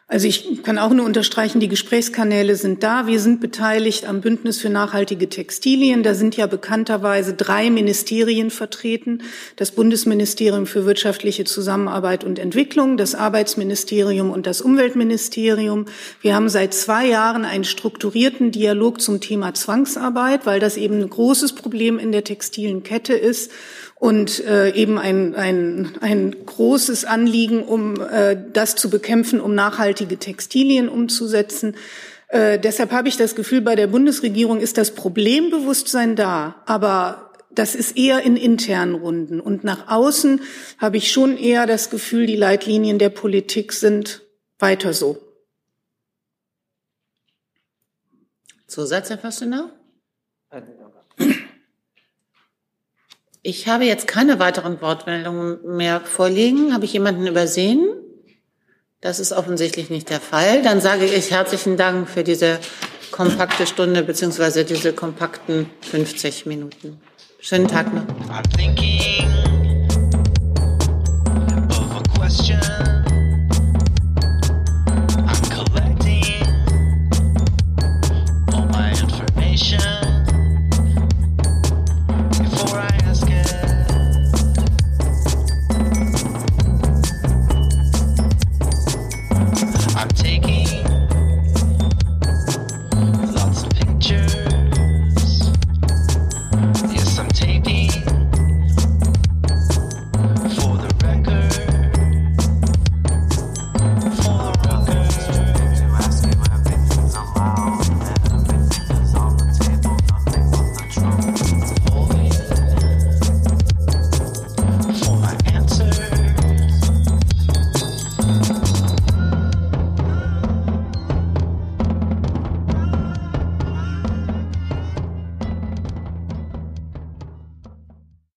Also ich kann auch nur unterstreichen, die Gesprächskanäle sind da. Wir sind beteiligt am Bündnis für nachhaltige Textilien. Da sind ja bekannterweise drei Ministerien vertreten. Das Bundesministerium für wirtschaftliche Zusammenarbeit und Entwicklung, das Arbeitsministerium und das Umweltministerium. Wir haben seit zwei Jahren einen strukturierten Dialog zum Thema Zwangsarbeit, weil das eben ein großes Problem in der textilen Kette ist und äh, eben ein, ein, ein großes Anliegen, um äh, das zu bekämpfen, um nachhaltige Textilien umzusetzen. Äh, deshalb habe ich das Gefühl, bei der Bundesregierung ist das Problembewusstsein da, aber das ist eher in internen Runden. Und nach außen habe ich schon eher das Gefühl, die Leitlinien der Politik sind weiter so. Zusatz, Herr Fastenau? Ich habe jetzt keine weiteren Wortmeldungen mehr vorliegen. Habe ich jemanden übersehen, Das ist offensichtlich nicht der Fall. Dann sage ich herzlichen Dank für diese kompakte Stunde beziehungsweise diese kompakten 50 Minuten. Schönen Tag noch.